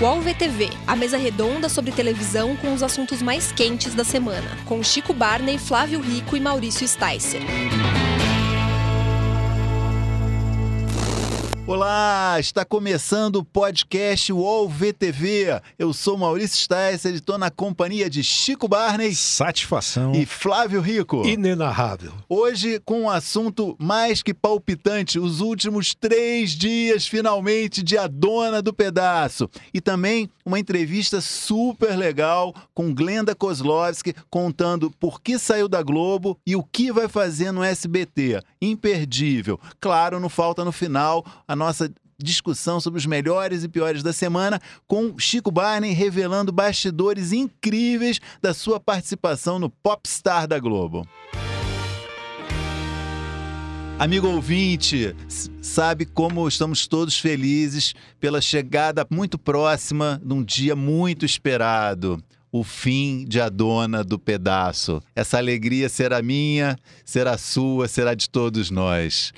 UOL VTV, a mesa redonda sobre televisão com os assuntos mais quentes da semana, com Chico Barney, Flávio Rico e Maurício Sticer. Olá, está começando o podcast UOL VTV. Eu sou Maurício Sticer e estou na companhia de Chico Barney. Satisfação. E Flávio Rico. Inenarrável. Hoje com um assunto mais que palpitante, os últimos três dias finalmente de A Dona do Pedaço. E também uma entrevista super legal com Glenda Kozlovski contando por que saiu da Globo e o que vai fazer no SBT. Imperdível. Claro, não falta no final a nossa discussão sobre os melhores e piores da semana, com Chico Barney revelando bastidores incríveis da sua participação no Popstar da Globo. Amigo ouvinte, sabe como estamos todos felizes pela chegada muito próxima de um dia muito esperado o fim de A Dona do Pedaço. Essa alegria será minha, será sua, será de todos nós.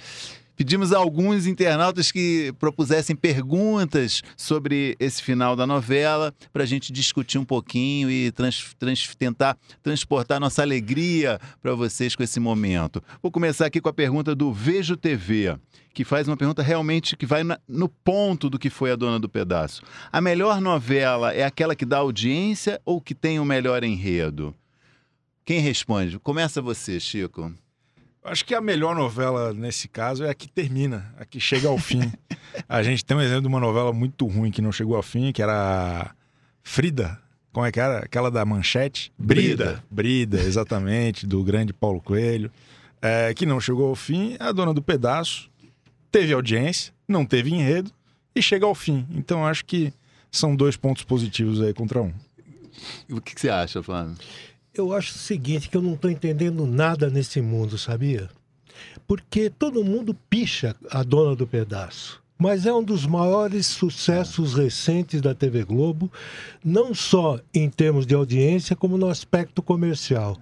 Pedimos a alguns internautas que propusessem perguntas sobre esse final da novela para a gente discutir um pouquinho e trans, trans, tentar transportar nossa alegria para vocês com esse momento. Vou começar aqui com a pergunta do Vejo TV, que faz uma pergunta realmente que vai na, no ponto do que foi a Dona do Pedaço. A melhor novela é aquela que dá audiência ou que tem o melhor enredo? Quem responde? Começa você, Chico. Acho que a melhor novela nesse caso é a que termina, a que chega ao fim. a gente tem um exemplo de uma novela muito ruim que não chegou ao fim, que era Frida. Como é que era? Aquela da Manchete? Brida. Brida, exatamente, do grande Paulo Coelho. É, que não chegou ao fim. A dona do pedaço teve audiência, não teve enredo e chega ao fim. Então acho que são dois pontos positivos aí contra um. O que, que você acha, Flávio? Eu acho o seguinte, que eu não estou entendendo nada nesse mundo, sabia? Porque todo mundo picha a dona do pedaço. Mas é um dos maiores sucessos recentes da TV Globo, não só em termos de audiência, como no aspecto comercial.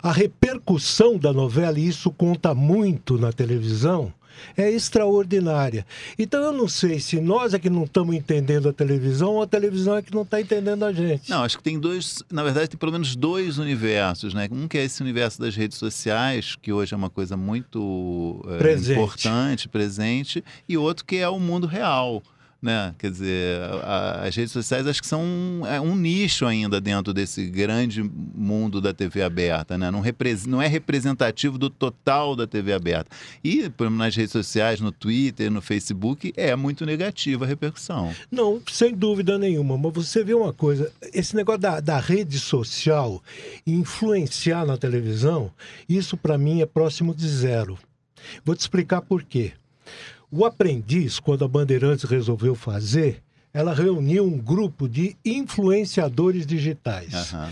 A repercussão da novela, e isso conta muito na televisão, é extraordinária. Então eu não sei se nós é que não estamos entendendo a televisão ou a televisão é que não está entendendo a gente. Não, acho que tem dois, na verdade tem pelo menos dois universos, né? Um que é esse universo das redes sociais, que hoje é uma coisa muito é, importante, presente, e outro que é o mundo real né? Quer dizer, a, as redes sociais acho que são um, é um nicho ainda dentro desse grande mundo da TV aberta, né? Não, não é representativo do total da TV aberta. E nas redes sociais, no Twitter, no Facebook, é muito negativa a repercussão. Não, sem dúvida nenhuma. Mas você vê uma coisa, esse negócio da, da rede social influenciar na televisão, isso para mim é próximo de zero. Vou te explicar por quê. O aprendiz, quando a Bandeirantes resolveu fazer, ela reuniu um grupo de influenciadores digitais. Uhum.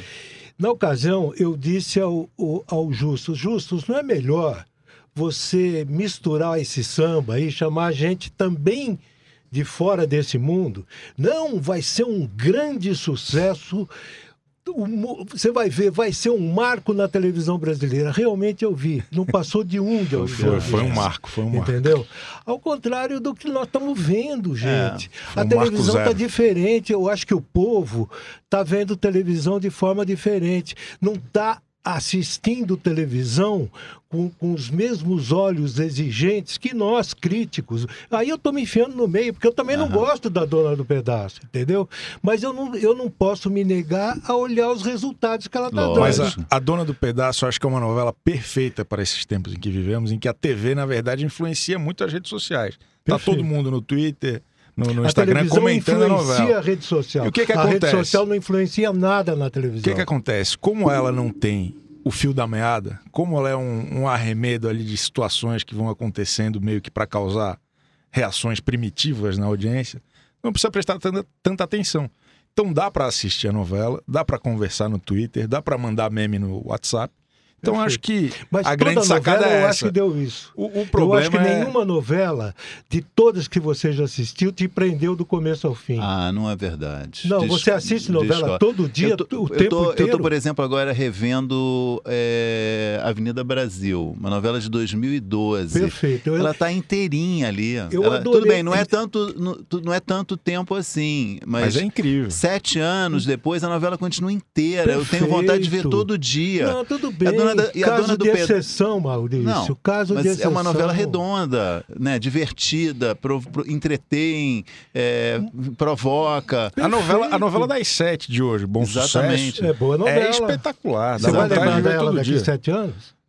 Na ocasião, eu disse ao, ao, ao Justus: Justus, não é melhor você misturar esse samba e chamar a gente também de fora desse mundo? Não, vai ser um grande sucesso você vai ver, vai ser um marco na televisão brasileira. Realmente eu vi. Não passou de um de foi, foi um marco, foi um marco. Entendeu? Ao contrário do que nós estamos vendo, é, gente. É, a um televisão está diferente. Eu acho que o povo está vendo televisão de forma diferente. Não está assistindo televisão com, com, os mesmos olhos exigentes que nós, críticos. Aí eu estou me enfiando no meio, porque eu também uhum. não gosto da dona do pedaço, entendeu? Mas eu não, eu não posso me negar a olhar os resultados que ela está dando. Mas a, a, Dona do Pedaço, eu acho que é uma novela perfeita para esses tempos em que vivemos, em que a TV, na verdade, influencia muito as redes sociais. Está todo mundo no Twitter, no, no Instagram comentando a novela. influencia a rede social. E o que, que a acontece? A rede social não influencia nada na televisão. O que, que acontece? Como ela não tem o fio da meada, como ela é um, um arremedo ali de situações que vão acontecendo meio que para causar reações primitivas na audiência, não precisa prestar tanta, tanta atenção. Então dá para assistir a novela, dá para conversar no Twitter, dá para mandar meme no WhatsApp. Então Perfeito. acho que Mas a toda grande sacada novela é eu essa. acho que deu isso. o, o eu problema acho que é... nenhuma novela de todas que você já assistiu te prendeu do começo ao fim. Ah, não é verdade. não, você assiste novela todo dia, eu tô, o eu tempo tô, inteiro. Eu tô, por exemplo, agora revendo é, Avenida Brasil, uma novela de 2012. Perfeito. Eu- Ela tá inteirinha ali. Eu Ela- adorei. Tudo bem, não é tanto, não, não é tanto tempo assim, mas, Mas é incrível. sete anos depois a novela continua inteira. Eu tenho vontade de ver Perfeito. todo dia. Não, tudo bem. A dona e a Caso dona do de Pedro- exceção, Maurício. Não, Caso de Mas é exceção. uma novela redonda, né? Divertida, pro, pro- entretém, é, provoca. A novela, a novela das sete de hoje, Bom Exatamente. Sucesso, É boa novela. é espetacular. Você vai lembrar de dela todo daqui dia. sete anos?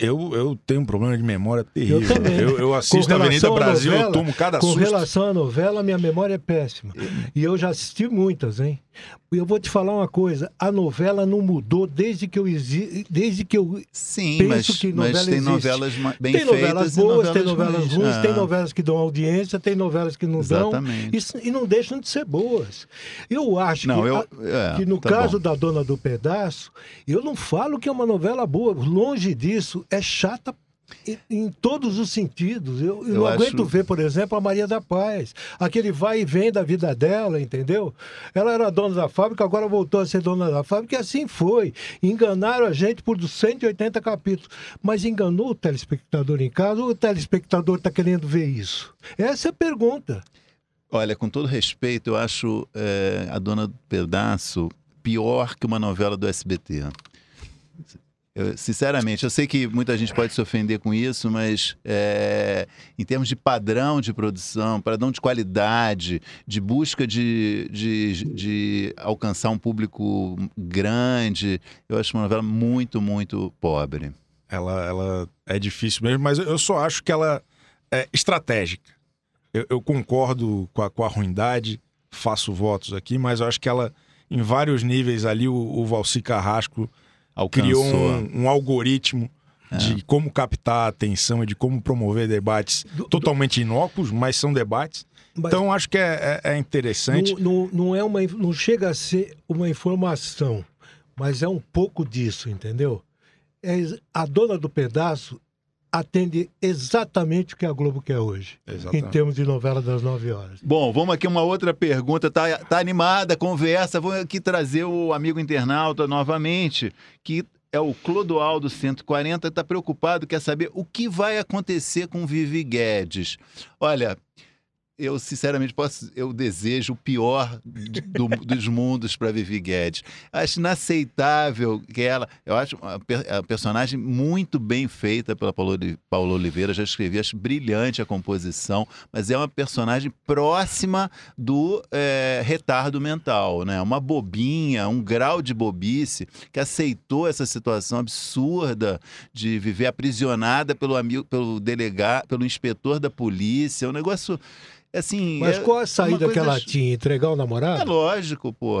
Eu, eu tenho um problema de memória terrível. Eu também. Eu, eu assisto Com a Avenida Brasil, eu novela, tomo cada Com susto. relação à novela, minha memória é péssima. E eu já assisti muitas, hein? E eu vou te falar uma coisa: a novela não mudou desde que eu exi... desde que eu Sim, Penso mas, que mas novela tem existe. novelas bem tem novelas feitas e boas, tem novelas ruins. ruins, tem Ah, novelas que dão audiência, tem novelas que não dão. Exatamente. Isso- E, não deixam de ser boas. Eu acho Não, que, eu, é, que no tá caso bom. da Dona do Pedaço, eu não falo que é uma novela boa. Longe disso, é chata em, em todos os sentidos. Eu, eu Eu não acho- aguento ver, por exemplo, a Maria da Paz. Aquele vai e vem da vida dela, entendeu? Ela era dona da fábrica, agora voltou a ser dona da fábrica, e assim foi. Enganaram a gente por 180 capítulos. Mas enganou o telespectador em casa ou o telespectador está querendo ver isso? Essa é a pergunta. Olha, com todo respeito, eu acho é, a Dona do Pedaço pior que uma novela do SBT. Eu, sinceramente, eu sei que muita gente pode se ofender com isso, mas é, em termos de padrão de produção, padrão de qualidade, de busca de, de, de alcançar um público grande, eu acho uma novela muito, muito pobre. Ela, ela é difícil mesmo, mas eu só acho que ela é estratégica. Eu, eu concordo com a, com a ruindade, faço votos aqui, mas eu acho que ela, em vários níveis ali, o, o Valci Carrasco Alcançou. criou um, um algoritmo de como captar a atenção e de como promover debates Do- do- totalmente inócuos, mas são debates. Mas- Então acho que é, é- é interessante. Não, não, não é uma, não chega a ser uma informação, mas é um pouco disso, entendeu? É a dona do pedaço atende exatamente o que a Globo quer hoje, em Exatamente. termos de novela das nove horas. Bom, vamos aqui uma outra pergunta. Tá, tá animada a conversa. Vou aqui trazer o amigo internauta novamente, que é o Clodoaldo 140, está preocupado, quer saber o que vai acontecer com Vivi Guedes. Olha, eu sinceramente posso, eu desejo o pior do- dos mundos para Vivi Guedes. Acho inaceitável que ela, eu acho a, per- a personagem muito bem feita pela Paulo, Oli- Paulo Oliveira, já escrevi, acho brilhante a composição, mas é uma personagem próxima do eh, retardo mental, né? Uma bobinha, um grau de bobice que aceitou essa situação absurda de viver aprisionada pelo amigo, pelo delegado, pelo inspetor da polícia, um negócio assim. Mas é qual a saída que ela tinha? Entregar o é namorado? lógico, pô.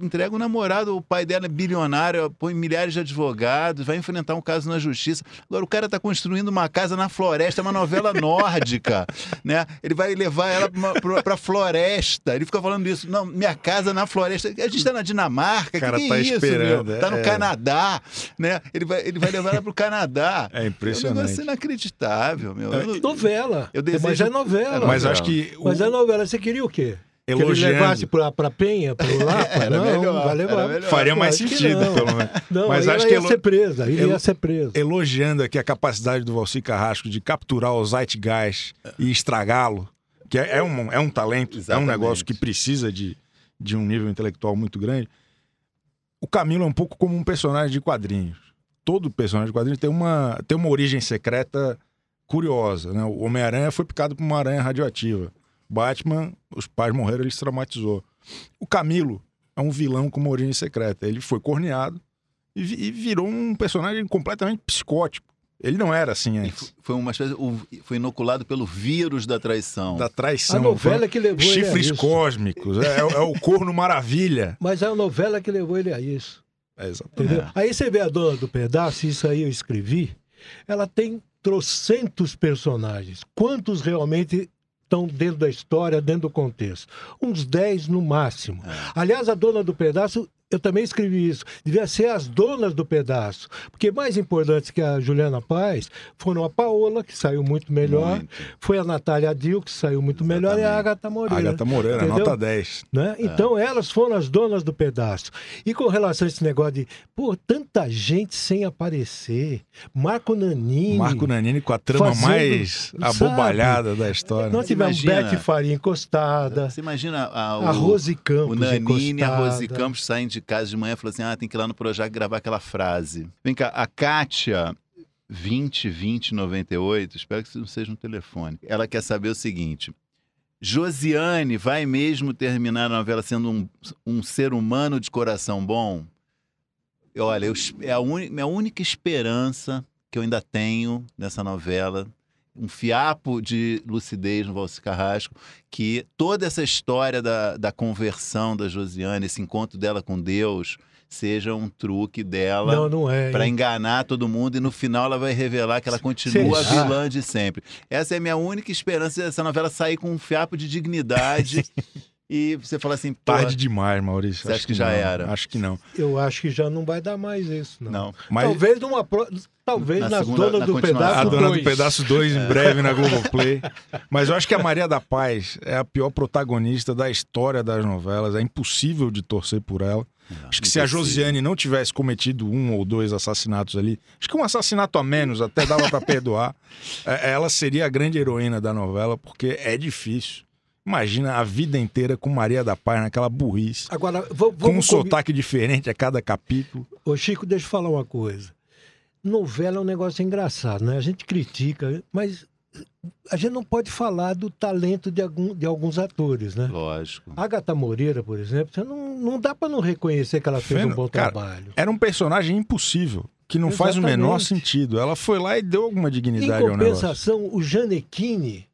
Entrega o namorado, o pai dela é bilionário, põe milhares de advogados, vai enfrentar um caso na justiça. Agora, o cara tá construindo uma casa na floresta, é uma novela nórdica, né? Ele vai levar ela pra, uma- pra- pra floresta. Ele fica falando isso. Não, minha casa na floresta. A gente tá na Dinamarca, O cara que, que tá é isso, esperando, meu? Tá no é. Canadá, né? Ele vai, ele vai levar ela pro Canadá. É É um impressionante. negócio inacreditável, meu. Eu não- Novela. Eu desejo- Mas é novela. Mas acho que o- Mas é novela. Você queria o quê? Que ele elogiando levasse pra, pra Penha, pro lá? Era não, melhor, vai levar. era melhor. faria mais Acho que sentido, pelo menos. Não, Mas acho ela que ia elo- ser presa. Ele ia ser preso. elogiando aqui a capacidade do Valci Carrasco de capturar o Zeitgeist e estragá-lo, que é, é um, é um talento, é um Exatamente. negócio que precisa de, de um nível intelectual muito grande. O Camilo é um pouco como um personagem de quadrinhos. Todo personagem de quadrinhos tem uma, tem uma origem secreta curiosa. Né? O Homem-Aranha foi picado por uma aranha radioativa. Batman, os pais morreram, ele se traumatizou. O Camilo é um vilão com uma origem secreta. Ele foi corneado e, vi- e virou um personagem completamente psicótico. Ele não era assim antes. Foi uma espécie, foi inoculado pelo vírus da traição. Da traição. A novela que levou ele a Chifres isso. cósmicos. É, é o corno maravilha. Mas é a novela que levou ele a isso. É, exatamente. Entendeu? Aí você vê a dona do pedaço, isso aí eu escrevi, ela tem trocentos personagens. Quantos realmente estão dentro da história, dentro do contexto? Uns 10 no máximo. Aliás, a dona do pedaço eu também escrevi isso. Devia ser as donas do pedaço. Porque mais importantes que a Juliana Paz foram a Paola, que saiu muito melhor, Muito. foi a Natália Dil, que saiu muito melhor, e a Agatha Moreira. Agatha Moreira, Entendeu? nota 10. né? Então elas foram as donas do pedaço. E com relação a esse negócio de, pô, tanta gente sem aparecer. Marco Nanini. Marco Nanini com a trama Fazendo, mais sabe? abobalhada da história. Nós tivemos Imagina. Beth Faria encostada. Você imagina a, o, A Rose Campos o Nanini e a encostada. Rose Campos saem de casa de manhã e falam assim: ah, tem que ir lá no Projac gravar aquela frase. Vem cá, a Kátia. 202098, espero que isso não seja um telefone. Ela quer saber o seguinte: Josiane vai mesmo terminar a novela sendo um, um ser humano de coração bom? Olha, eu é a, uni- minha única esperança que eu ainda tenho nessa novela, um fiapo de lucidez no Valci Carrasco, que toda essa história da, da conversão da Josiane, esse encontro dela com Deus, seja um truque dela é. para enganar todo mundo e no final ela vai revelar que ela continua a Será? vilã de sempre. Essa é a minha única esperança dessa novela sair com um fiapo de dignidade e você falar assim, Tarde demais, Maurício. Você acha que já não. era? Acho que não. Eu acho que já não vai dar mais isso, não. não. Mas Talvez numa pro... Talvez Na nas segunda- donas na do continuação. a pedaço Dona dois. do Pedaço 2 em breve na Globoplay. Mas eu acho que a Maria da Paz é a pior protagonista da história das novelas. É impossível de torcer por ela. Acho que se a. Josiane não tivesse cometido um ou dois assassinatos ali, acho que um assassinato a menos até dava pra perdoar, é, ela seria a grande heroína da novela, porque é difícil. Imagina a vida inteira com Maria da Paz naquela burrice, Agora, vamos com um combi- sotaque diferente a cada capítulo. Ô Chico, deixa eu falar uma coisa. Novela é um negócio engraçado, né? A gente critica, mas a gente não pode falar do talento de, algum, de alguns atores, né? Lógico. Agatha Moreira, por exemplo, você não, não dá para não reconhecer que ela fez um Feno- bom cara, trabalho. Era um personagem impossível, que não faz o Exatamente. menor sentido. Ela foi lá e deu alguma Em dignidade ao negócio. compensação, o Janequine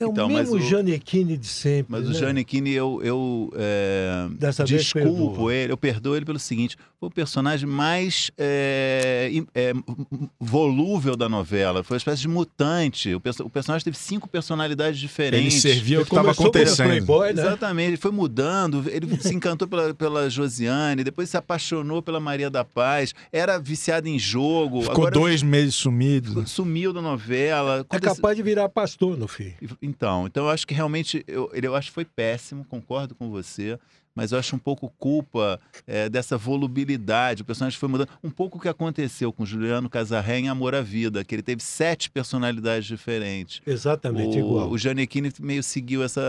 é Então, o mesmo o- Janequine de sempre. Mas o né? Giannichini, eu, eu é, desculpo ele, eu perdoo ele pelo seguinte: foi o personagem mais é, é, volúvel da novela. Foi uma espécie de mutante. O, o personagem teve cinco personalidades Ele diferentes. servia o Ele que estava acontecendo. Playboy, né? Exatamente, ele foi mudando, ele se encantou pela, pela Josiane, depois se apaixonou pela Maria da Paz, era viciado em jogo, Ficou agora dois meses sumido. sumiu da novela. É capaz de virar pastor no fim. Então, então eu acho que realmente, eu, ele- eu acho que foi péssimo, concordo com você, mas eu acho um pouco culpa é, dessa volubilidade, o personagem foi mudando. Um pouco o que aconteceu com Juliano Casarré em Amor à Vida, que ele teve sete personalidades diferentes. Exatamente o, igual. O Giannichini meio seguiu essa,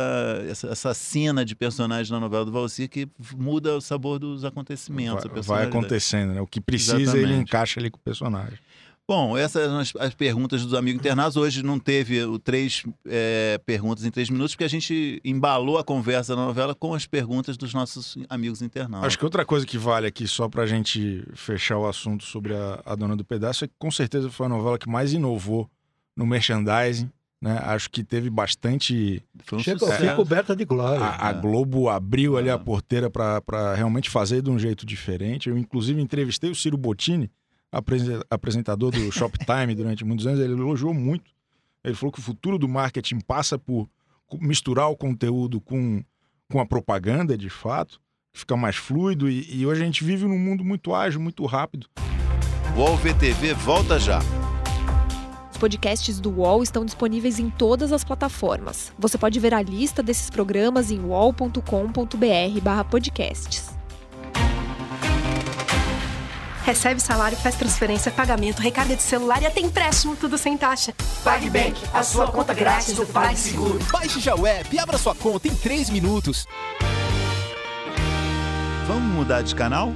essa, essa cena de personagem na novela do Valsir que muda o sabor dos acontecimentos. Vai, vai acontecendo, né? O que precisa, ele Exatamente. encaixa ali com o personagem. Bom, essas são as, as perguntas dos amigos internados. Hoje não teve o três é, perguntas em três minutos, porque a gente embalou a conversa da novela com as perguntas dos nossos amigos internados. Acho que outra coisa que vale aqui, só pra gente fechar o assunto sobre a, a Dona do Pedaço, é que com certeza foi a novela que mais inovou no merchandising. Né? Acho que teve bastante. Foi um Chega, sucesso. foi coberta de glória. A, a É. Globo abriu ali Ah. a porteira pra pra realmente fazer de um jeito diferente. Eu, inclusive, entrevistei o Ciro Bottini, apresentador do Shoptime durante muitos anos. Ele elogiou muito. Ele falou que o futuro do marketing passa por misturar o conteúdo com, com a propaganda, de fato, fica mais fluido. E, e hoje a gente vive num mundo muito ágil, muito rápido. O UOL VTV volta já. Os podcasts do UOL estão disponíveis em todas as plataformas. Você pode ver a lista desses programas em uol.com.br/podcasts. Recebe salário, faz transferência, pagamento, recarga de celular e até empréstimo, tudo sem taxa. PagBank, a sua conta grátis do PagSeguro. Baixe já o app e abra sua conta em 3 minutos. Vamos mudar de canal?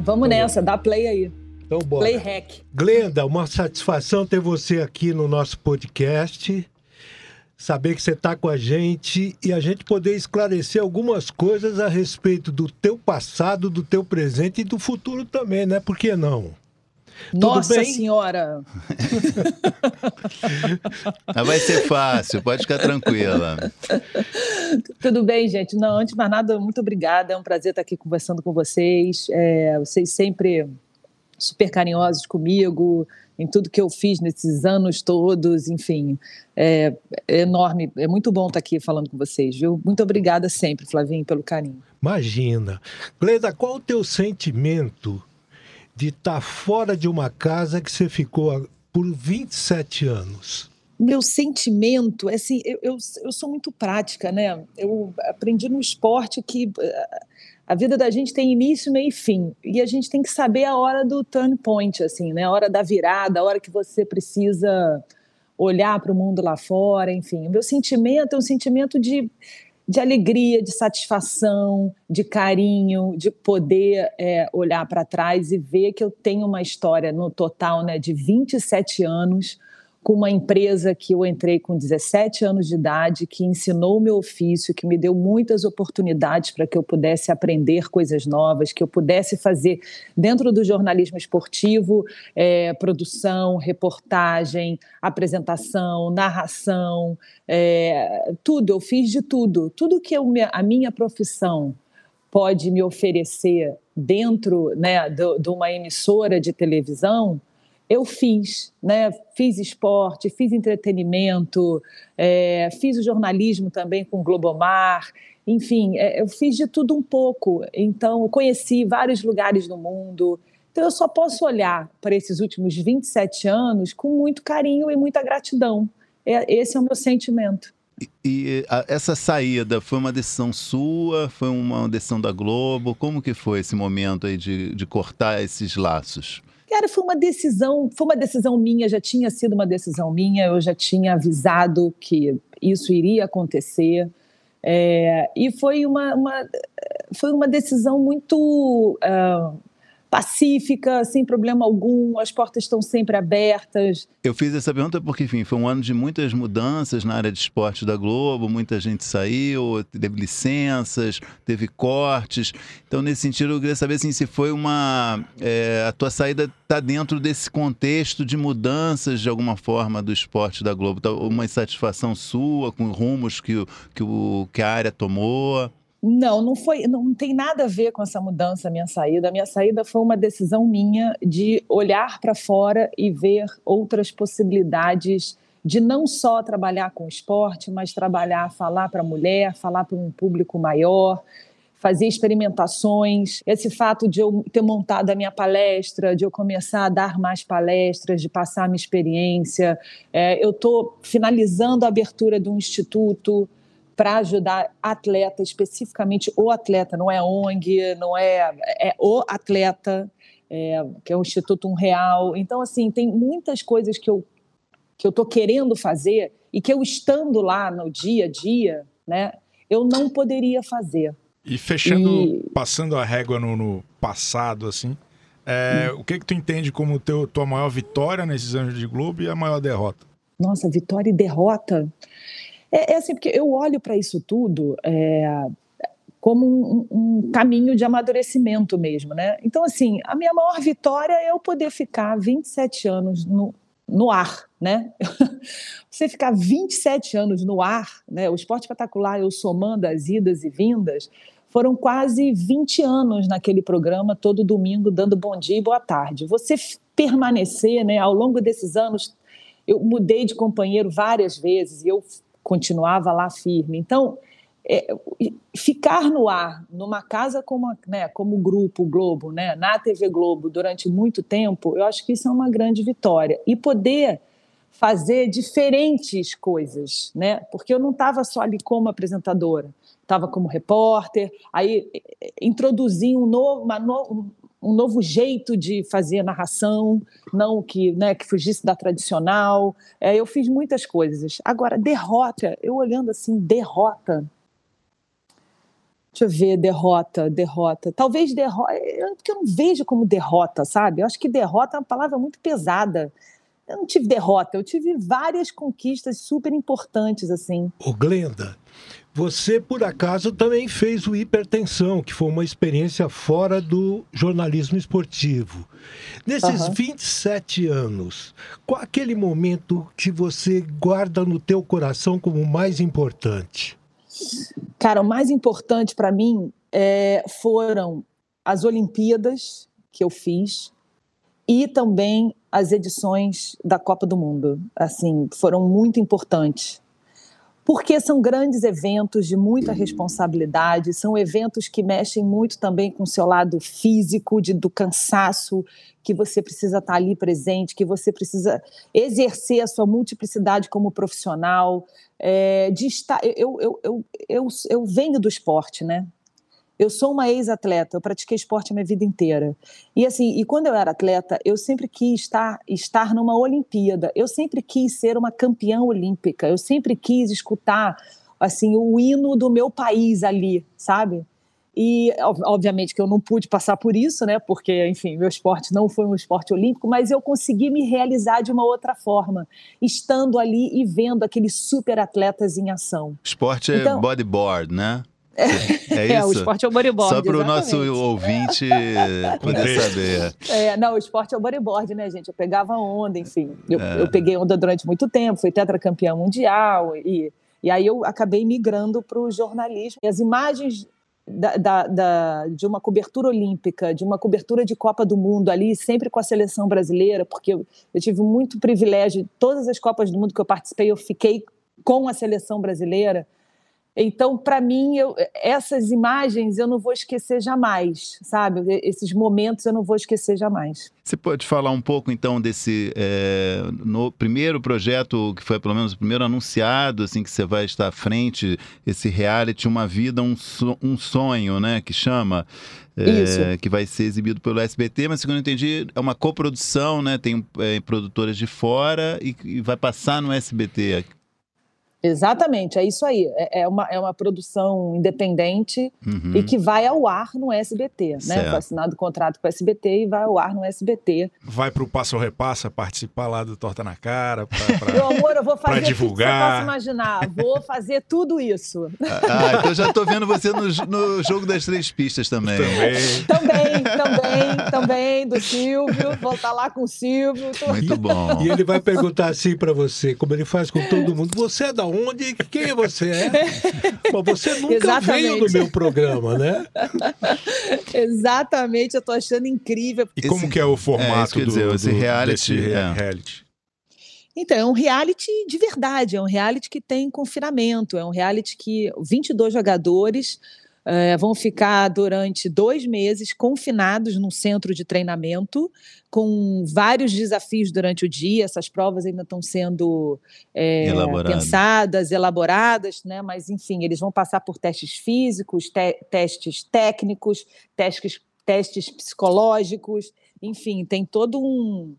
Vamos nessa, dá play aí. Então, bora. Play hack. Glenda, uma satisfação ter você aqui no nosso podcast. Saber que você está com a gente e a gente poder esclarecer algumas coisas a respeito do teu passado, do teu presente e do futuro também, né? Por que não? Nossa bem? senhora. Mas vai ser fácil, pode ficar tranquila. Tudo bem, gente? Não, antes de mais nada, muito obrigada. É um prazer estar aqui conversando com vocês. É, vocês sempre super carinhosos comigo, em tudo que eu fiz nesses anos todos, enfim, é, é enorme, é muito bom estar aqui falando com vocês, viu? Muito obrigada sempre, Flavinho, pelo carinho. Imagina. Gleda, qual o teu sentimento de estar fora de uma casa que você ficou por 27 anos? Meu sentimento, é assim, eu, eu, eu, sou muito prática, né? Eu aprendi no esporte que eh, a vida da gente tem início, meio e fim. E a gente tem que saber a hora do turn point, assim, né? A hora da virada, a hora que você precisa olhar para o mundo lá fora, enfim. O meu sentimento é um sentimento de, de alegria, de satisfação, de carinho, de poder é, olhar para trás e ver que eu tenho uma história no total né, de 27 anos com uma empresa que eu entrei com 17 anos de idade, que ensinou o meu ofício, que me deu muitas oportunidades para que eu pudesse aprender coisas novas, que eu pudesse fazer dentro do jornalismo esportivo, é, produção, reportagem, apresentação, narração, é, tudo. Eu fiz de tudo. Tudo que eu, a minha profissão pode me oferecer dentro né, de uma emissora de televisão eu fiz, né? Fiz esporte, fiz entretenimento, é, fiz o jornalismo também com o Globomar, enfim, é, eu fiz de tudo um pouco. Então, conheci vários lugares no mundo. Então, eu só posso olhar para esses últimos 27 anos com muito carinho e muita gratidão. É, esse é o meu sentimento. E, essa saída foi uma decisão sua? Foi uma decisão da Globo? Como que foi esse momento aí de, de cortar esses laços? Cara, foi uma decisão, foi uma decisão minha, já tinha sido uma decisão minha, eu já tinha avisado que isso iria acontecer. É, e foi uma, uma, foi uma decisão muito uh, pacífica, sem problema algum, as portas estão sempre abertas. Eu fiz essa pergunta porque, enfim, foi um ano de muitas mudanças na área de esporte da Globo, muita gente saiu, teve licenças, teve cortes. Então, nesse sentido, eu queria saber assim, se foi uma. É, a tua saída está dentro desse contexto de mudanças, de alguma forma, do esporte da Globo. Tá, uma insatisfação sua com rumos que, que, o, que a área tomou? Não, não foi, não tem nada a ver com essa mudança, a minha saída. A minha saída foi uma decisão minha de olhar para fora e ver outras possibilidades de não só trabalhar com esporte, mas trabalhar, falar para a mulher, falar para um público maior, fazer experimentações. Esse fato de eu ter montado a minha palestra, de eu começar a dar mais palestras, de passar a minha experiência. É, eu estou finalizando a abertura do instituto para ajudar atleta, especificamente o atleta, não é ONG, não é, é o atleta, é, que é o Instituto Um Real. Então, assim, tem muitas coisas que eu que eu estou querendo fazer e que eu estando lá no dia a dia, né, eu não poderia fazer. E fechando, e... passando a régua no, no passado, assim, é, hum. o que que tu entende como teu, tua maior vitória nesses anos de Globo e a maior derrota? Nossa, vitória e derrota. É, é assim, porque eu olho para isso tudo é, como um, um, caminho de amadurecimento mesmo, né? Então, assim, a minha maior vitória é eu poder ficar 27 anos no, no ar, né? Você ficar 27 anos no ar, né? O esporte espetacular, eu somando as idas e vindas, foram quase 20 anos naquele programa, todo domingo, dando bom dia e boa tarde. Você permanecer, né, ao longo desses anos, eu mudei de companheiro várias vezes e eu continuava lá firme. Então, é, ficar no ar numa casa como, né, como o Grupo Globo, né, na TV Globo, durante muito tempo, eu acho que isso é uma grande vitória. E poder fazer diferentes coisas, né? Porque eu não estava só ali como apresentadora, estava como repórter, aí introduzi um novo, uma, no, um novo jeito de fazer narração, não que, né, que fugisse da tradicional. É, eu fiz muitas coisas. Agora, derrota, eu olhando assim, derrota. Deixa eu ver, derrota, derrota. Talvez derrota, porque eu não vejo como derrota, sabe? Eu acho que derrota é uma palavra muito pesada. Eu não tive derrota, eu tive várias conquistas super importantes, assim. Ô, Glenda, você, por acaso, também fez o Hipertensão, que foi uma experiência fora do jornalismo esportivo. Nesses uhum. 27 anos, qual aquele momento que você guarda no teu coração como o mais importante? Cara, o mais importante para mim é, foram as Olimpíadas que eu fiz e também as edições da Copa do Mundo. Assim, foram muito importantes. Porque são grandes eventos de muita responsabilidade, são eventos que mexem muito também com o seu lado físico, de, do cansaço, que você precisa estar ali presente, que você precisa exercer a sua multiplicidade como profissional, é, de estar. Eu, eu, eu, eu, eu venho do esporte, né? Eu sou uma ex-atleta, eu pratiquei esporte a minha vida inteira. E assim, e quando eu era atleta, eu sempre quis estar, estar numa Olimpíada. Eu sempre quis ser uma campeã olímpica. Eu sempre quis escutar assim o hino do meu país ali, sabe? E obviamente que eu não pude passar por isso, né? Porque, enfim, meu esporte não foi um esporte olímpico, mas eu consegui me realizar de uma outra forma, estando ali e vendo aqueles super atletas em ação. Esporte é então, bodyboard, né? É, é, isso? é, o esporte é o bodyboard. Só para o nosso ouvinte poder saber. É, não, o esporte é o bodyboard, né, gente? Eu pegava onda, enfim. Eu, é. eu peguei onda durante muito tempo, fui tetracampeã mundial e, e aí eu acabei migrando para o jornalismo. E as imagens da, da, da, de uma cobertura olímpica, de uma cobertura de Copa do Mundo ali, sempre com a seleção brasileira, porque eu, eu tive muito privilégio, todas as Copas do Mundo que eu participei, eu fiquei com a seleção brasileira. Então, para mim, eu, essas imagens eu não vou esquecer jamais, sabe? Esses momentos eu não vou esquecer jamais. Você pode falar um pouco, então, desse é, no primeiro projeto, que foi pelo menos o primeiro anunciado, assim, que você vai estar à frente, esse reality Uma Vida, um, so, um Sonho, né? Que chama. É, que vai ser exibido pelo SBT, mas segundo eu entendi, é uma coprodução, né? Tem é, produtoras de fora e, e vai passar no SBT. Exatamente, é isso aí. É, é uma, é uma produção independente uhum. e que vai ao ar no SBT, né? Foi assinado o contrato com o SBT e vai ao ar no SBT. Vai para o Passo Repassa participar lá do Torta na Cara, para Meu amor, eu vou fazer divulgar. tudo que você possa imaginar. Vou fazer tudo isso. Ah, então já estou vendo você no, no Jogo das Três Pistas também. Também. também, também, também, do Silvio. Vou estar lá com o Silvio. Muito bom. E ele vai perguntar assim para você, como ele faz com todo mundo, você é da onde, quem você é. Mas você nunca Exatamente. veio no meu programa, né? Exatamente, eu tô achando incrível. E como que é o formato é, do, dizer, do, reality, desse é. reality? Então, é um reality de verdade, é um reality que tem confinamento, é um reality que 22 jogadores é, vão ficar durante dois meses confinados num centro de treinamento, com vários desafios durante o dia. Essas provas ainda estão sendo é, Elaborado. pensadas, elaboradas, né? mas, enfim, eles vão passar por testes físicos, te testes técnicos, testes, testes psicológicos, enfim, tem todo um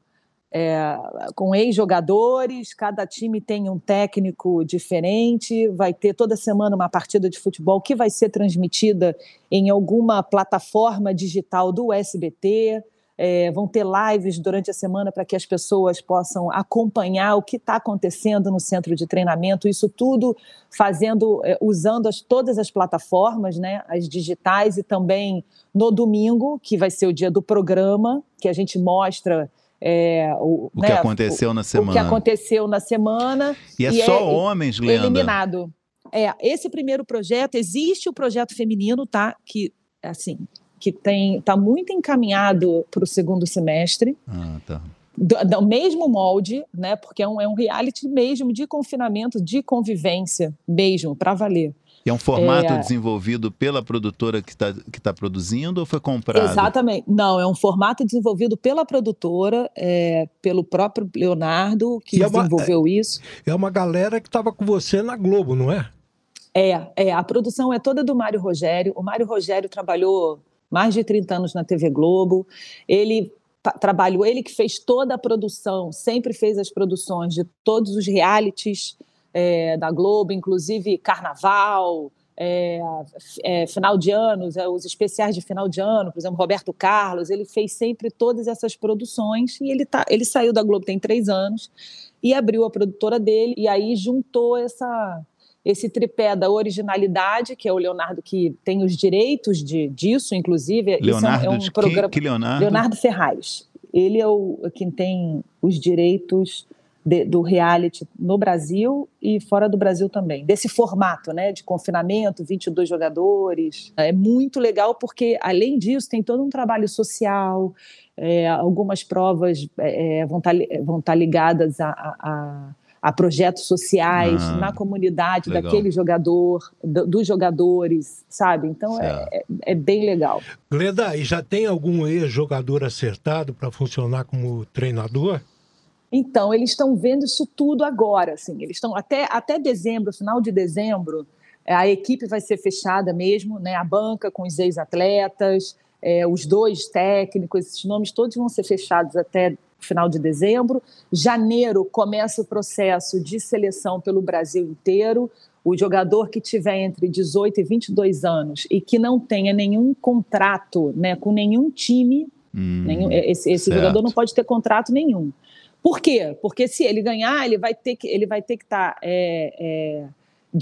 é, com ex-jogadores, cada time tem um técnico diferente, vai ter toda semana uma partida de futebol que vai ser transmitida em alguma plataforma digital do SBT. É, vão ter lives durante a semana para que as pessoas possam acompanhar o que está acontecendo no centro de treinamento, isso tudo fazendo, é, usando as, todas as plataformas, né, as digitais e também no domingo, que vai ser o dia do programa, que a gente mostra é, o, o né, que aconteceu o, na semana. O que aconteceu na semana. E é e só é homens, Leandro. Eliminado. É, esse primeiro projeto, existe o projeto feminino, tá? Que, assim, que tem está muito encaminhado para o segundo semestre. Ah, tá. Do, do, mesmo molde, né? Porque é um, é um reality mesmo de confinamento, de convivência mesmo, para valer. E é um formato é... desenvolvido pela produtora que está que tá produzindo ou foi comprado? Exatamente. Não, é um formato desenvolvido pela produtora, é, pelo próprio Leonardo, que e desenvolveu é uma, isso. É uma galera que estava com você na Globo, não é? É, é. A produção é toda do Mário Rogério. O Mário Rogério trabalhou mais de 30 anos na TV Globo. Ele trabalhou, ele que fez toda a produção, sempre fez as produções de todos os realities é, da Globo, inclusive Carnaval, é, é, final de anos, é, os especiais de final de ano, por exemplo, Roberto Carlos, ele fez sempre todas essas produções e ele, tá, ele saiu da Globo tem três anos e abriu a produtora dele e aí juntou essa esse tripé da originalidade, que é o Leonardo que tem os direitos de, disso, inclusive. Leonardo Isso é um, é um programa. Que, que Leonardo? Leonardo Ferraz. Ele é o quem tem os direitos de, do reality no Brasil e fora do Brasil também, desse formato, né, de confinamento, 22 jogadores. É muito legal porque, além disso, tem todo um trabalho social, é, algumas provas é, é vão, estar, tá vão tá ligadas a, a, a projetos sociais ah, na comunidade legal. daquele jogador, do, dos jogadores, sabe? Então é, é, é, bem legal. Gleda, e já tem algum ex-jogador acertado para funcionar como treinador? Então, eles estão vendo isso tudo agora, assim. Eles estão até, até dezembro, final de dezembro, é, a equipe vai ser fechada mesmo, né? A banca com os ex-atletas, é, os dois técnicos, esses nomes todos vão ser fechados até final de dezembro. Janeiro começa o processo de seleção pelo Brasil inteiro. O jogador que tiver entre 18 e 22 anos e que não tenha nenhum contrato né, com nenhum time, hum, nenhum, esse, esse jogador não pode ter contrato nenhum. Por quê? Porque se ele ganhar, ele vai ter que ele vai ter que estar tá, é,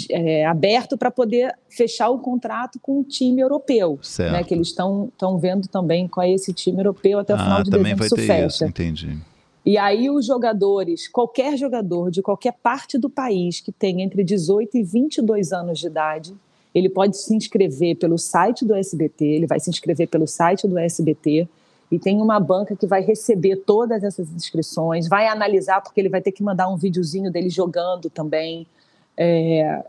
é, é, aberto para poder fechar o contrato com o time europeu, certo. né? Que eles estão estão vendo também com esse time europeu até o ah, final de também dezembro vai ter. Isso, entendi. E aí os jogadores, qualquer jogador de qualquer parte do país que tem entre 18 e 22 anos de idade, ele pode se inscrever pelo site do SBT, ele vai se inscrever pelo site do SBT e tem uma banca que vai receber todas essas inscrições, vai analisar, porque ele vai ter que mandar um videozinho dele jogando também. É,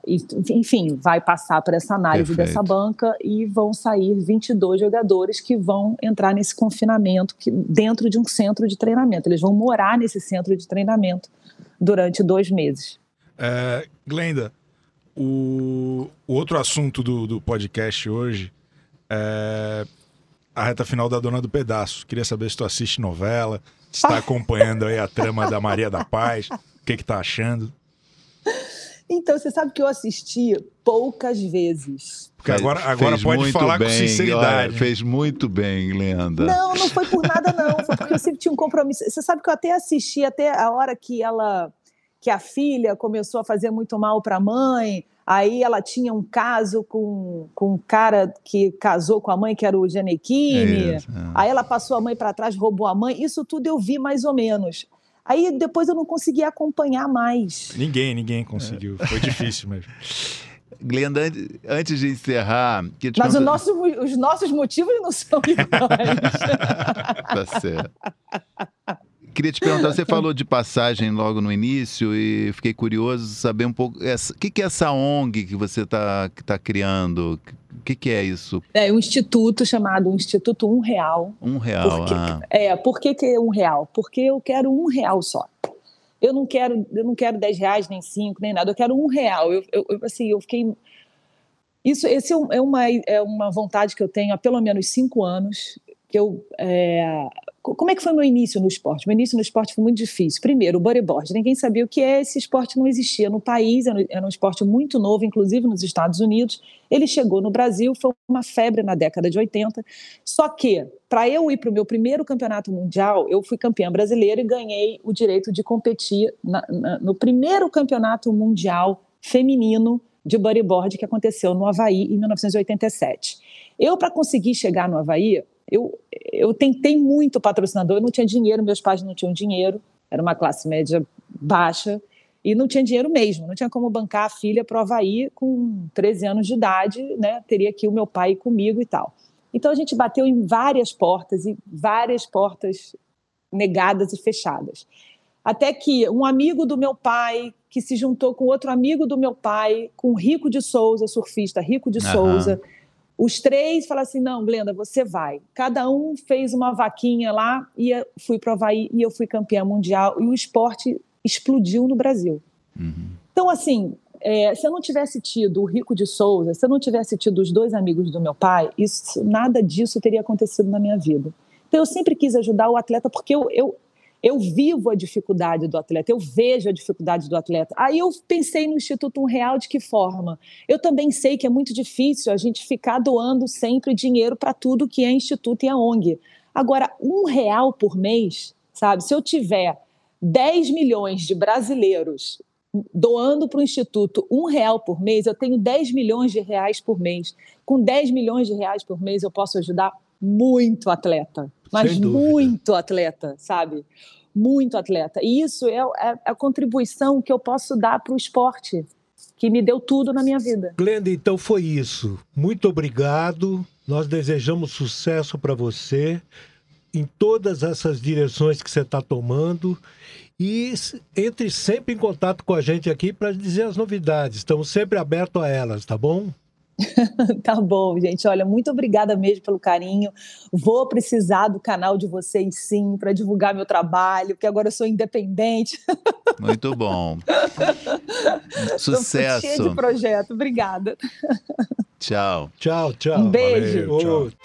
enfim, vai passar por essa análise Perfeito. dessa banca e vão sair 22 jogadores que vão entrar nesse confinamento que, dentro de um centro de treinamento. Eles vão morar nesse centro de treinamento durante dois meses. É, Glenda, o, o outro assunto do, do podcast hoje é a reta final da Dona do Pedaço. Queria saber se tu assiste novela, se está acompanhando aí a trama da Maria da Paz, o que que tá achando? Então, você sabe que eu assisti poucas vezes. Porque agora, agora pode falar bem, com sinceridade. Olha, fez muito bem, Lenda. Não, não foi por nada, não. Foi porque eu sempre tinha um compromisso. Você sabe que eu até assisti até a hora que ela que a filha começou a fazer muito mal para a mãe, Aí ela tinha um caso com, com um cara que casou com a mãe, que era o Janequine. É, é. Aí ela passou a mãe para trás, roubou a mãe. Isso tudo eu vi mais ou menos. Aí depois eu não consegui acompanhar mais. Ninguém, ninguém conseguiu. Foi difícil mesmo. Glenda, antes de encerrar. Mas nosso, os nossos motivos não são iguais. tá certo. Queria te perguntar, você falou de passagem logo no início e fiquei curioso saber um pouco. O que, que é essa ONG que você está tá criando? O que, que é isso? É um instituto chamado Instituto Um Real. Um Real, Porque, ah. É, por que, que é um real? Porque eu quero um real só. Eu não quero, eu não quero dez reais, nem cinco, nem nada. Eu quero um real. Eu, eu, assim, eu fiquei... Isso, esse é, é uma, é uma vontade que eu tenho há pelo menos cinco anos, eu... É, como é que foi meu início no esporte? Meu início no esporte foi muito difícil. Primeiro, o bodyboard. Ninguém sabia o que é, esse esporte não existia no país, era um esporte muito novo, inclusive nos Estados Unidos. Ele chegou no Brasil, foi uma febre na década de 80. Só que, para eu ir para o meu primeiro campeonato mundial, eu fui campeã brasileira e ganhei o direito de competir na, na, no primeiro campeonato mundial feminino de bodyboard que aconteceu no Havaí em 1987. Eu, para conseguir chegar no Havaí, eu, eu tentei muito patrocinador, eu não tinha dinheiro, meus pais não tinham dinheiro, era uma classe média baixa, e não tinha dinheiro mesmo, não tinha como bancar a filha para o Havaí com 13 anos de idade, né? Teria que o meu pai ir comigo e tal. Então a gente bateu em várias portas e várias portas negadas e fechadas. Até que um amigo do meu pai, que se juntou com outro amigo do meu pai, com Rico de Souza, surfista Rico de uhum. Souza, os três falaram assim: não, Glenda, você vai. Cada um fez uma vaquinha lá e fui para o Havaí e eu fui campeã mundial e o esporte explodiu no Brasil. Uhum. Então, assim, é, se eu não tivesse tido o Rico de Souza, se eu não tivesse tido os dois amigos do meu pai, isso, nada disso teria acontecido na minha vida. Então, eu sempre quis ajudar o atleta porque eu, eu, eu vivo a dificuldade do atleta, eu vejo a dificuldade do atleta. Aí eu pensei no Instituto Um Real de que forma? Eu também sei que é muito difícil a gente ficar doando sempre dinheiro para tudo que é Instituto e a ONG. Agora, um real por mês, sabe? Se eu tiver 10 milhões de brasileiros doando para o Instituto um real por mês, eu tenho 10 milhões de reais por mês. Com 10 milhões de reais por mês, eu posso ajudar muito atleta, mas muito atleta, sabe? muito atleta. E isso é, é, é a contribuição que eu posso dar para o esporte, que me deu tudo na minha vida. Glenda, então foi isso. Muito obrigado. Nós desejamos sucesso para você em todas essas direções que você está tomando. E entre sempre em contato com a gente aqui para dizer as novidades. Estamos sempre abertos a elas, tá bom? tá bom, gente. Olha, muito obrigada mesmo pelo carinho. Vou precisar do canal de vocês, sim, para divulgar meu trabalho, porque agora eu sou independente. Muito bom. Sucesso. cheio de projeto. Obrigada. Tchau. Tchau, tchau. Um beijo. Valeu, tchau.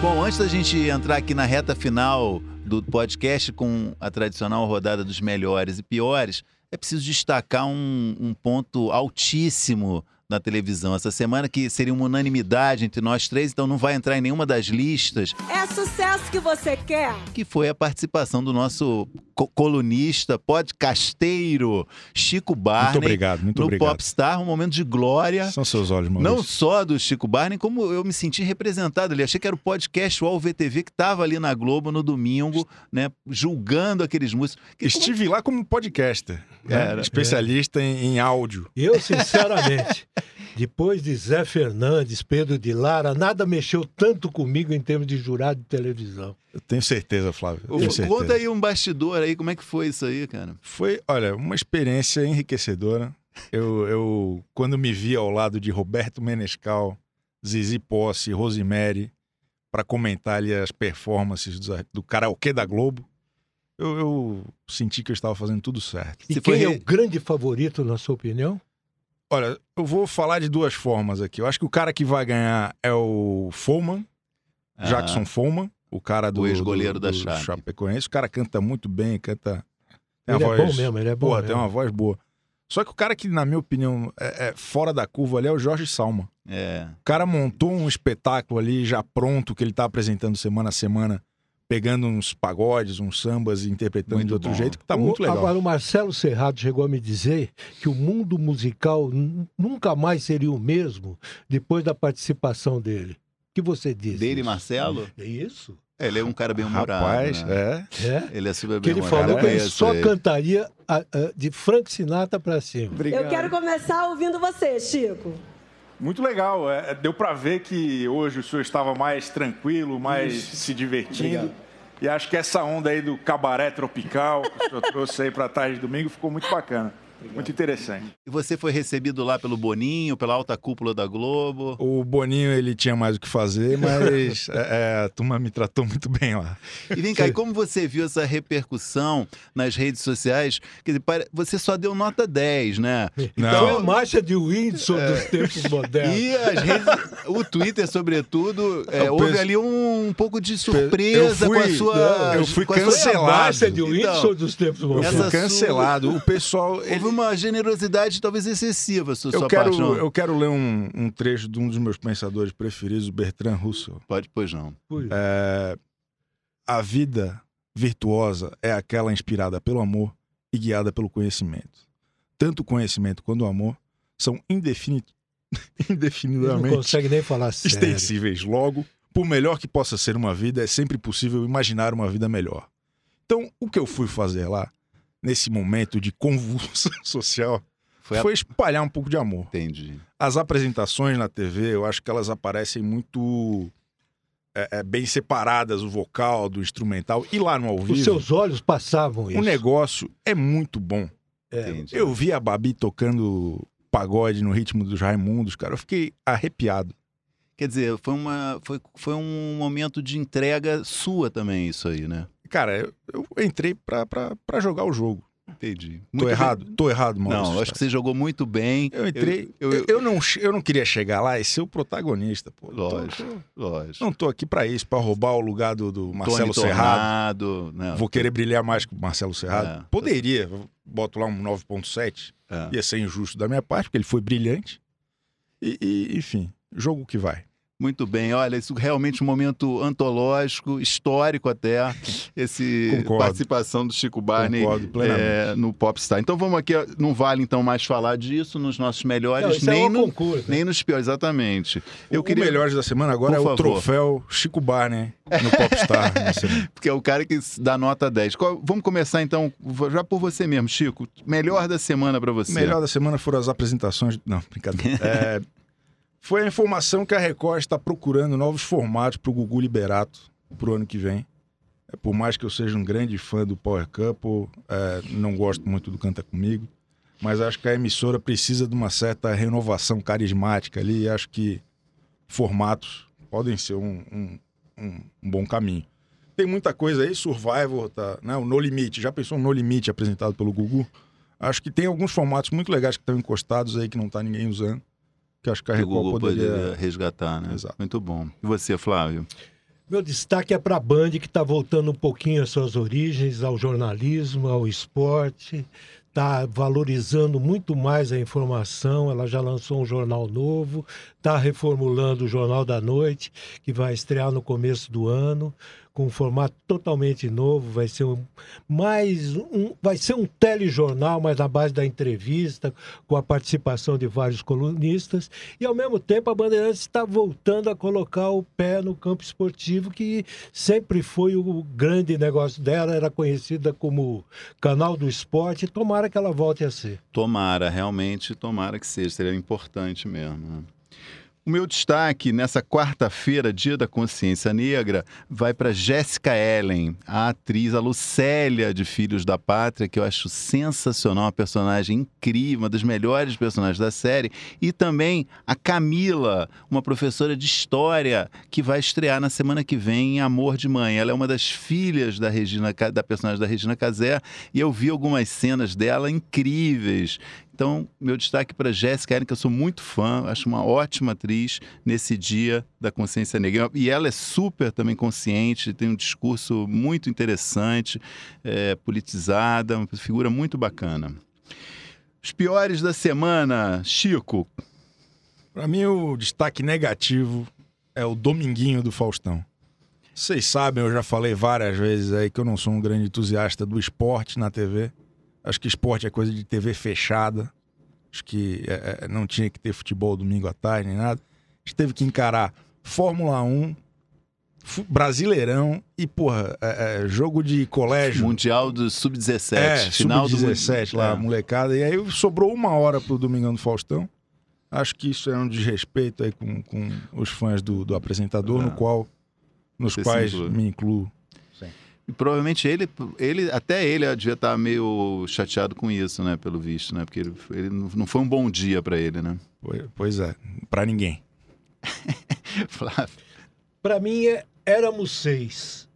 Bom, antes da gente entrar aqui na reta final do podcast com a tradicional rodada dos melhores e piores, é preciso destacar um, um ponto altíssimo na televisão essa semana, que seria uma unanimidade entre nós três, então não vai entrar em nenhuma das listas. É sucesso que você quer? Que foi a participação do nosso co colunista, podcasteiro, Chico Barney. Muito obrigado, muito no obrigado. Popstar, um momento de glória. São seus olhos, Maurício. Não só do Chico Barney, como eu me senti representado ali. Achei que era o podcast UOL VTV que estava ali na Globo no domingo, né, julgando aqueles músicos. Que Estive lá como podcaster, né? Era. especialista em, em áudio. Eu, sinceramente, depois de Zé Fernandes, Pedro de Lara, nada mexeu tanto comigo em termos de jurado de televisão. Eu tenho certeza, Flávio. tenho certeza. Conta aí um bastidor aí, como é que foi isso aí, cara? Foi, olha, uma experiência enriquecedora. Eu, eu, quando me vi ao lado de Roberto Menescal, Zizi Posse, Rosemary, para comentar ali as performances do, do karaokê da Globo, eu, eu senti que eu estava fazendo tudo certo. E Você quem foi é o grande favorito, na sua opinião? Olha, eu vou falar de duas formas aqui. Eu acho que o cara que vai ganhar é o Foman, Ah, Jackson Foman, o cara do, O ex-goleiro do, da do Chape. Chapecoense. O cara canta muito bem, canta. Tem Ele é voz, bom mesmo, ele é bom Porra, mesmo. tem uma voz boa. Só que o cara que, na minha opinião, é, é fora da curva ali é o Jorge Salma. É. O cara montou um espetáculo ali já pronto, que ele tá apresentando semana a semana, pegando uns pagodes, uns sambas e interpretando Muito de outro bom. jeito, que tá O- muito legal. Agora, o Marcelo Serrado chegou a me dizer que o mundo musical nunca mais seria o mesmo depois da participação dele. O que você diz? Dele, isso? Marcelo? É isso? É, Ele é um cara bem humorado. Rapaz, né? é. É? Ele é super Que bem ele falou que ele humorado. só É, cantaria a- a- de Frank Sinatra pra cima. Eu quero começar ouvindo você, Chico. Muito legal. É, deu para ver que hoje o senhor estava mais tranquilo, mais se divertindo. E acho que essa onda aí do cabaré tropical que o senhor trouxe aí para tarde de domingo ficou muito bacana. Muito interessante. E você foi recebido lá pelo Boninho, pela alta cúpula da Globo. O Boninho, ele tinha mais o que fazer, mas é, é, a turma me tratou muito bem lá. E vem cá, e como você viu essa repercussão nas redes sociais? Quer dizer, você só deu nota 10, né? Não. Foi a marcha de Windsor dos tempos modernos. E as redes, o Twitter, sobretudo, é, Eu houve penso- ali um, um pouco de surpresa Eu fui- com a sua. eu fui a sua- Foi a cancelado. marcha de Windsor Então, dos tempos Eu modernos. Essa fui cancelado. O pessoal. Houve Ele, uma generosidade talvez excessiva, sua, eu, sua quero, parte. não? eu quero ler um, um trecho de um dos meus pensadores preferidos, o Bertrand Russell. Pode, pois não. É, a vida virtuosa é aquela inspirada pelo amor e guiada pelo conhecimento. Tanto o conhecimento quanto o amor são indefini... Ele não indefinidamente consegue nem falar sério. extensíveis. Logo, por melhor que possa ser uma vida, é sempre possível imaginar uma vida melhor. Então, o que eu fui fazer lá, nesse momento de convulsão social, Foi foi, a- espalhar um pouco de amor. Entendi. As apresentações na TV, eu acho que elas aparecem muito é, é, bem separadas, o vocal do instrumental. E lá no ao Os vivo, seus olhos passavam isso. o negócio é muito bom. É, entendi. Eu vi a Babi tocando pagode no ritmo dos Raimundos, cara. Eu fiquei arrepiado. Quer dizer, foi, uma, foi, foi um momento de entrega sua também, isso aí, né? Cara, eu, entrei pra jogar o jogo. Entendi. Tô Muito bem. errado? Tô errado, Maurício. Não, acho que você jogou muito bem. Eu entrei. Eu, eu- eu não, eu não queria chegar lá e ser o protagonista, pô. Tô- Lógico, tô- lógico. não tô aqui pra isso, pra roubar o lugar do, do Marcelo Tony Serrado. Né? Vou querer brilhar mais que o Marcelo Serrado. É. Poderia, boto lá um 9.7. É. Ia ser injusto da minha parte, porque ele foi brilhante. E, e, enfim, jogo que vai. Muito bem, olha, isso realmente um momento antológico, histórico até, esse Concordo. participação do Chico Barney é, no Popstar. Então vamos aqui, não vale então mais falar disso nos nossos melhores, Não, é nem, um no- concurso, né? nem nos piores, exatamente. Eu o queria, Melhores da Semana agora Por é o favor. troféu Chico Barney no Popstar. porque é o cara que dá nota 10. Qual- vamos começar então, já por você mesmo, Chico. Melhor da semana para você. O melhor da semana foram as apresentações. Não, brincadeira. É, foi a informação que a Record está procurando novos formatos para o Gugu Liberato para o ano que vem. É, por mais que eu seja um grande fã do Power Couple, é, não gosto muito do Canta Comigo, mas acho que a emissora precisa de uma certa renovação carismática ali e acho que formatos podem ser um, um- um- um bom caminho. Tem muita coisa aí, Survivor, tá, né, o No Limite. Já pensou No Limite apresentado pelo Gugu? Acho que tem alguns formatos muito legais que estão encostados aí que não tá ninguém usando. Que acho que a Record Google poderia. poderia resgatar, né? Exato. Muito bom. E você, Flávio? Meu destaque é para a Band, que está voltando um pouquinho às suas origens, ao jornalismo, ao esporte, está valorizando muito mais a informação. Ela já lançou um jornal novo, está reformulando o Jornal da Noite, que vai estrear no começo do ano, com um formato totalmente novo. Vai ser um, mais um, vai ser um telejornal, mas na base da entrevista, com a participação de vários colunistas. E ao mesmo tempo a Bandeirantes está voltando a colocar o pé no campo esportivo, que sempre foi o grande negócio dela, era conhecida como canal do esporte. Tomara que ela volte a ser. Tomara, realmente, tomara que seja. Seria importante mesmo. O meu destaque nessa quarta-feira, dia da consciência negra, vai para Jéssica Ellen, a atriz, a Lucélia de Filhos da Pátria, que eu acho sensacional, uma personagem incrível, uma das melhores personagens da série, e também a Camila, uma professora de história que vai estrear na semana que vem em Amor de Mãe. Ela é uma das filhas da Regina, da personagem da Regina Casé, e eu vi algumas cenas dela incríveis. Então, meu destaque para Jéssica Ellen, que eu sou muito fã, acho uma ótima atriz nesse dia da consciência negra. E ela é super também consciente, tem um discurso muito interessante, é, politizada, uma figura muito bacana. Os piores da semana, Chico. Para mim, o destaque negativo é o Dominguinho do Faustão. Vocês sabem, eu já falei várias vezes aí que eu não sou um grande entusiasta do esporte na TV. Acho que esporte é coisa de TV fechada. Acho que é, é, não tinha que ter futebol domingo à tarde nem nada. A gente teve que encarar Fórmula 1, fu- Brasileirão e, porra, é, é, jogo de colégio. Mundial do Sub-17. É, final do sub-17 lá, É. molecada. E aí sobrou uma hora pro Domingão do Faustão. Acho que isso é um desrespeito aí com, com os fãs do, do apresentador, É. no qual, nos Você quais me incluo. E provavelmente ele, ele, até ele devia estar meio chateado com isso, né? Pelo visto, né? Porque ele, ele não foi um bom dia para ele, né? Pois- é, pra ninguém. Flávio. Para mim, é Éramos Seis.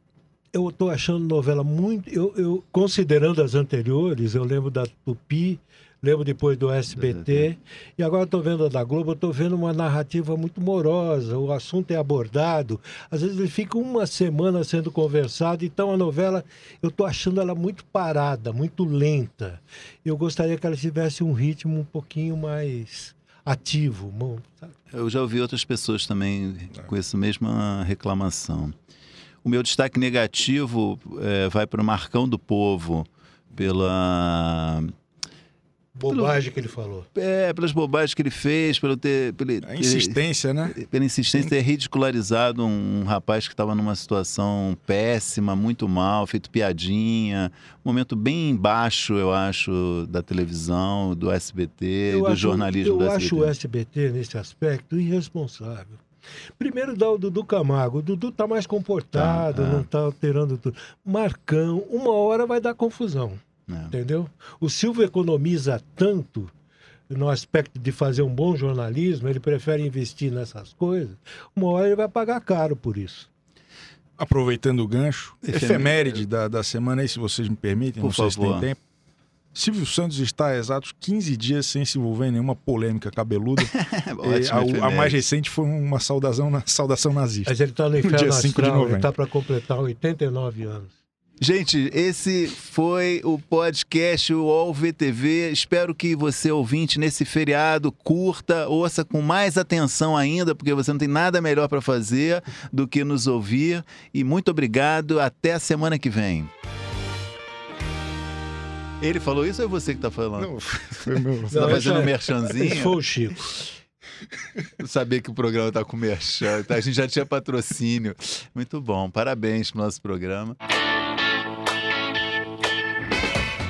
Eu estou achando novela muito. Eu, eu- considerando as anteriores, eu lembro da Tupi, lembro depois do SBT, e agora estou vendo a da Globo, estou vendo uma narrativa muito morosa, o assunto é abordado, às vezes ele fica uma semana sendo conversado, então a novela, eu estou achando ela muito parada, muito lenta. Eu gostaria que ela tivesse um ritmo um pouquinho mais ativo. sabe? Eu já ouvi outras pessoas também com essa mesma reclamação. O meu destaque negativo eh, vai para o Marcão do Povo, pela Bobagem que ele falou. é, pelas bobagens que ele fez, pelo ter, pelo, A insistência, né? pela insistência ter ridicularizado um, um rapaz que estava numa situação péssima, muito mal, feito piadinha, um momento bem baixo, eu acho, da televisão, do SBT, Eu do acho- jornalismo Eu do acho SBT. o SBT, nesse aspecto, irresponsável. Primeiro dá o Dudu Camargo. O Dudu tá mais comportado, Tá, é. não tá alterando tudo. Marcão, uma hora vai dar confusão, É. entendeu? O Silvio economiza tanto no aspecto de fazer um bom jornalismo, ele prefere investir nessas coisas. Uma hora ele vai pagar caro por isso. Aproveitando o gancho, Efeméride. efeméride da, da semana aí, se vocês me permitem, Por não sei se favor. tem tempo. Silvio Santos está há exatos 15 dias sem se envolver em nenhuma polêmica cabeluda. E Ótima a, a mais recente foi uma saudação, na, saudação nazista. Mas ele tá no dia inferno 5 de astral, ele novembro. tá para completar 89 anos. Gente, esse foi o podcast UOL VTV. Espero que você, ouvinte, nesse feriado, curta, ouça com mais atenção ainda, porque você não tem nada melhor para fazer do que nos ouvir. E muito obrigado. Até a semana que vem. Ele falou isso ou é você que está falando? Não, foi meu. Você está fazendo um merchanzinho? Foi o Chico. Eu sabia que o programa tá com merchan, tá? a gente já tinha patrocínio. Muito bom, parabéns pro nosso programa.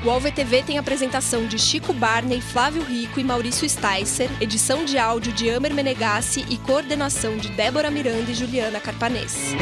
O AlvTV tem apresentação de Chico Barney, Flávio Rico e Maurício Sticer, edição de áudio de Amer Menegassi e coordenação de Débora Miranda e Juliana Carpanês.